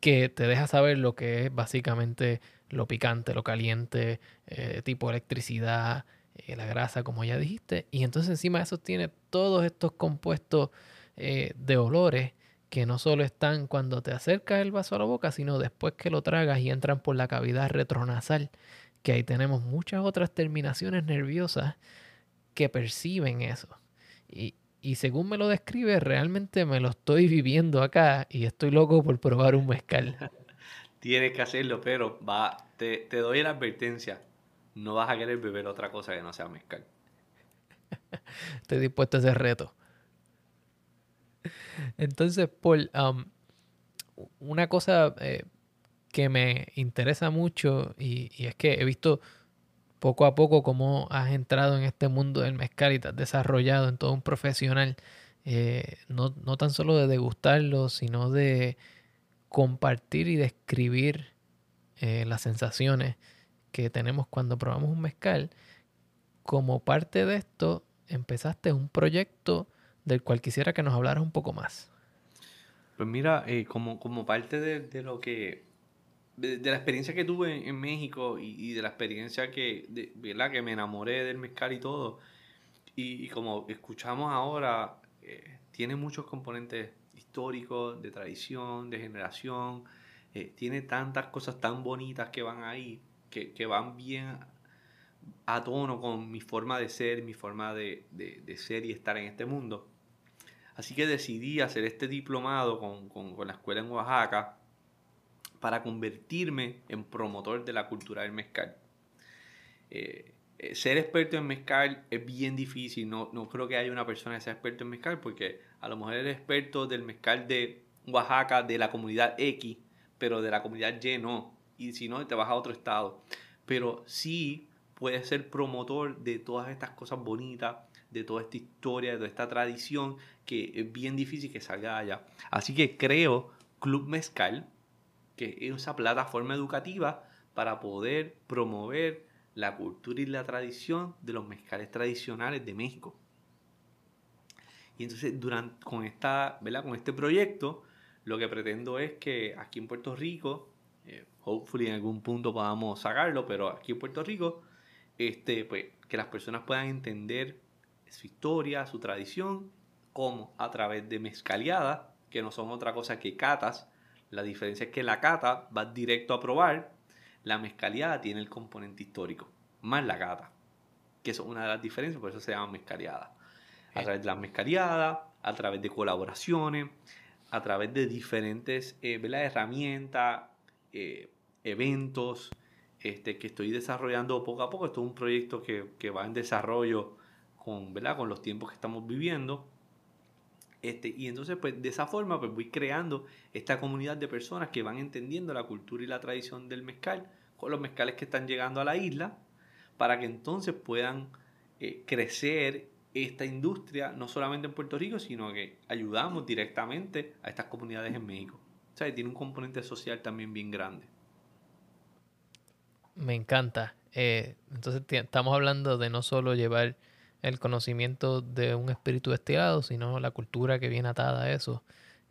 que te deja saber lo que es básicamente lo picante, lo caliente, eh, tipo electricidad, eh, la grasa, como ya dijiste. Y entonces encima de eso tiene todos estos compuestos eh, de olores que no solo están cuando te acercas el vaso a la boca, sino después que lo tragas y entran por la cavidad retronasal, que ahí tenemos muchas otras terminaciones nerviosas que perciben eso. Y, según me lo describe, realmente me lo estoy viviendo acá y estoy loco por probar un mezcal. Tienes que hacerlo, pero va, te, te doy la advertencia. No vas a querer beber otra cosa que no sea mezcal. estoy dispuesto a ese reto. Entonces, Paul, um, una cosa eh, que me interesa mucho y, y, es que he visto poco a poco cómo has entrado en este mundo del mezcal y te has desarrollado en todo un profesional, eh, no, tan solo de degustarlo, sino de compartir y describir eh, las sensaciones que tenemos cuando probamos un mezcal. Como parte de esto, empezaste un proyecto del cual quisiera que nos hablaras un poco más. Pues mira, eh, como, como parte de, lo que de, la experiencia que tuve en, México y, de la experiencia que, de, ¿verdad? que me enamoré del mezcal y todo, y, como escuchamos ahora, eh, tiene muchos componentes históricos, de tradición, de generación, eh, tiene tantas cosas tan bonitas que van ahí, que, que, van bien a tono con mi forma de ser, mi forma de, de, ser y estar en este mundo. Así que decidí hacer este diplomado con, con, con, la escuela en Oaxaca para convertirme en promotor de la cultura del mezcal. Eh, eh, ser experto en mezcal es bien difícil, no, no creo que haya una persona que sea experto en mezcal porque a lo mejor eres experto del mezcal de Oaxaca, de la comunidad X, pero de la comunidad Y no, y si no te vas a otro estado. Pero sí puedes ser promotor de todas estas cosas bonitas, de toda esta historia, de toda esta tradición que es bien difícil que salga allá. Así que creo Club Mezcal, que es esa plataforma educativa para poder promover la cultura y la tradición de los mezcales tradicionales de México. Y entonces, durante, con, esta, ¿verdad? con este proyecto, lo que pretendo es que aquí en Puerto Rico, eh, hopefully en algún punto podamos sacarlo, pero aquí en Puerto Rico, este, pues, que las personas puedan entender su historia, su tradición, como a través de mezcaleadas, que no son otra cosa que catas. La diferencia es que la cata va directo a probar, la mezcaleada tiene el componente histórico, más la cata, que es una de las diferencias, por eso se llama mezcaleada. A través de las mezcaleadas, a través de colaboraciones, a través de diferentes eh, herramientas, eh, eventos este, que estoy desarrollando poco a poco. Esto es un proyecto que, que va en desarrollo con, ¿verdad? con los tiempos que estamos viviendo. Este, y entonces, pues de esa forma, pues voy creando esta comunidad de personas que van entendiendo la cultura y la tradición del mezcal con los mezcales que están llegando a la isla, para que entonces puedan eh, crecer esta industria, no solamente en Puerto Rico, sino que ayudamos directamente a estas comunidades en México. O sea, tiene un componente social también bien grande. Me encanta. Eh, entonces estamos hablando de no solo llevar el conocimiento de un espíritu destilado, sino la cultura que viene atada a eso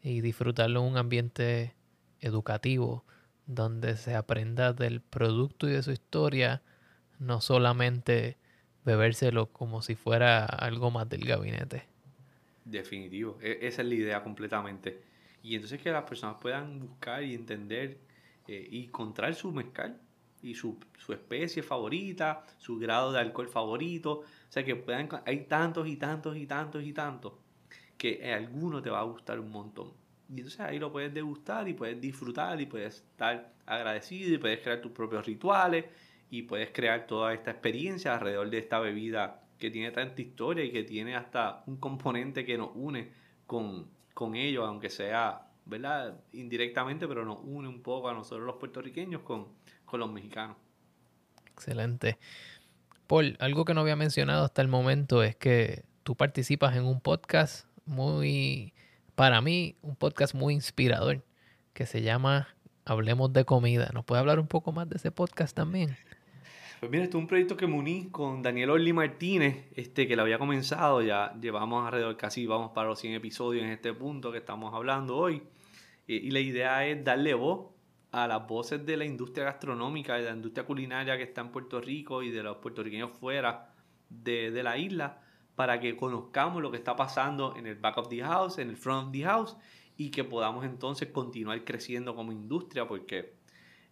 y disfrutarlo en un ambiente educativo donde se aprenda del producto y de su historia, no solamente bebérselo como si fuera algo más del gabinete. Definitivo, e-, esa es la idea completamente. Y entonces que las personas puedan buscar y entender eh, y encontrar su mezcal y su, su, especie favorita, su grado de alcohol favorito. O sea, que puedan, hay tantos y tantos y tantos y tantos que alguno te va a gustar un montón. Y entonces ahí lo puedes degustar y puedes disfrutar y puedes estar agradecido y puedes crear tus propios rituales y puedes crear toda esta experiencia alrededor de esta bebida que tiene tanta historia y que tiene hasta un componente que nos une con, con ellos, aunque sea, ¿verdad? Indirectamente, pero nos une un poco a nosotros los puertorriqueños con, con los mexicanos. Excelente. Paul, algo que no había mencionado hasta el momento es que tú participas en un podcast muy, para mí, un podcast muy inspirador que se llama Hablemos de Comida. ¿Nos puede hablar un poco más de ese podcast también? Pues mira, esto es un proyecto que me uní con Daniel Orly Martínez, este, que lo había comenzado, ya llevamos alrededor casi, vamos para los 100 episodios en este punto que estamos hablando hoy. y la idea es darle voz a las voces de la industria gastronómica y de la industria culinaria que está en Puerto Rico y de los puertorriqueños fuera de, de, la isla para que conozcamos lo que está pasando en el back of the house, en el front of the house y que podamos entonces continuar creciendo como industria porque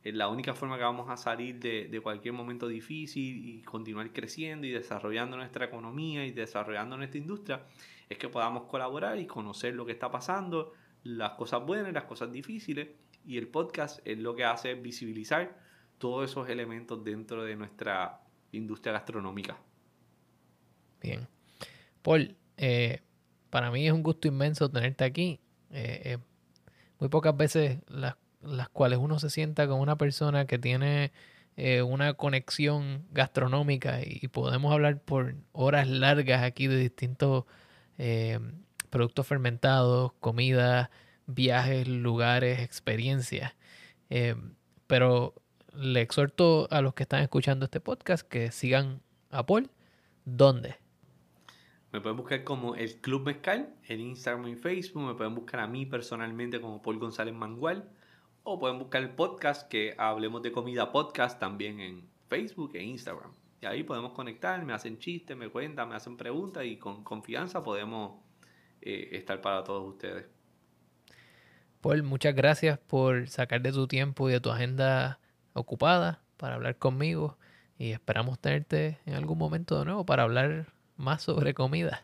es la única forma que vamos a salir de, de cualquier momento difícil y continuar creciendo y desarrollando nuestra economía y desarrollando nuestra industria es que podamos colaborar y conocer lo que está pasando, las cosas buenas las cosas difíciles y el podcast es lo que hace visibilizar todos esos elementos dentro de nuestra industria gastronómica. Bien. Paul, eh, para mí es un gusto inmenso tenerte aquí. Eh, eh, muy pocas veces las, las, cuales uno se sienta con una persona que tiene una conexión gastronómica y podemos hablar por horas largas aquí de distintos productos fermentados, comida, viajes, lugares, experiencias. Eh, pero le exhorto a los que están escuchando este podcast que sigan a Paul. ¿Dónde? Me pueden buscar como el Club Mezcal en Instagram y Facebook. Me pueden buscar a mí personalmente como Paul González Mangual. O pueden buscar el podcast que Hablemos de Comida Podcast también en Facebook e Instagram. Y ahí podemos conectar, me hacen chistes, me cuentan, me hacen preguntas y con confianza podemos eh, estar para todos ustedes. Paul, muchas gracias por sacar de tu tiempo y de tu agenda ocupada para hablar conmigo y esperamos tenerte en algún momento de nuevo para hablar más sobre comida.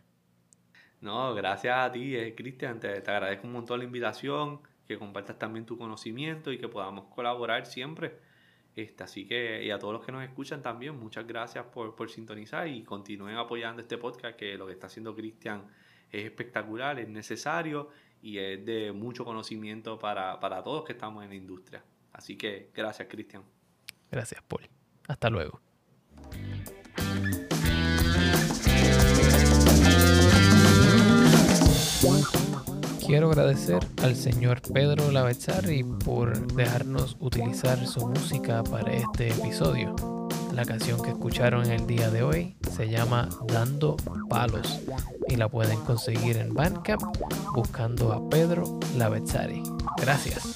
No, gracias a ti, eh, Cristian, te, agradezco un montón la invitación, que compartas también tu conocimiento y que podamos colaborar siempre. Este, así que, y a todos los que nos escuchan también, muchas gracias por, por sintonizar y continúen apoyando este podcast, que lo que está haciendo Cristian es espectacular, es necesario y es de mucho conocimiento para, para todos que estamos en la industria. Así que gracias, Cristian. Gracias, Paul. Hasta luego. Quiero agradecer al señor Pedro Lavezzari por dejarnos utilizar su música para este episodio. La canción que escucharon el día de hoy se llama Dando Palos y la pueden conseguir en Bandcamp buscando a Pedro Lavezzari. Gracias.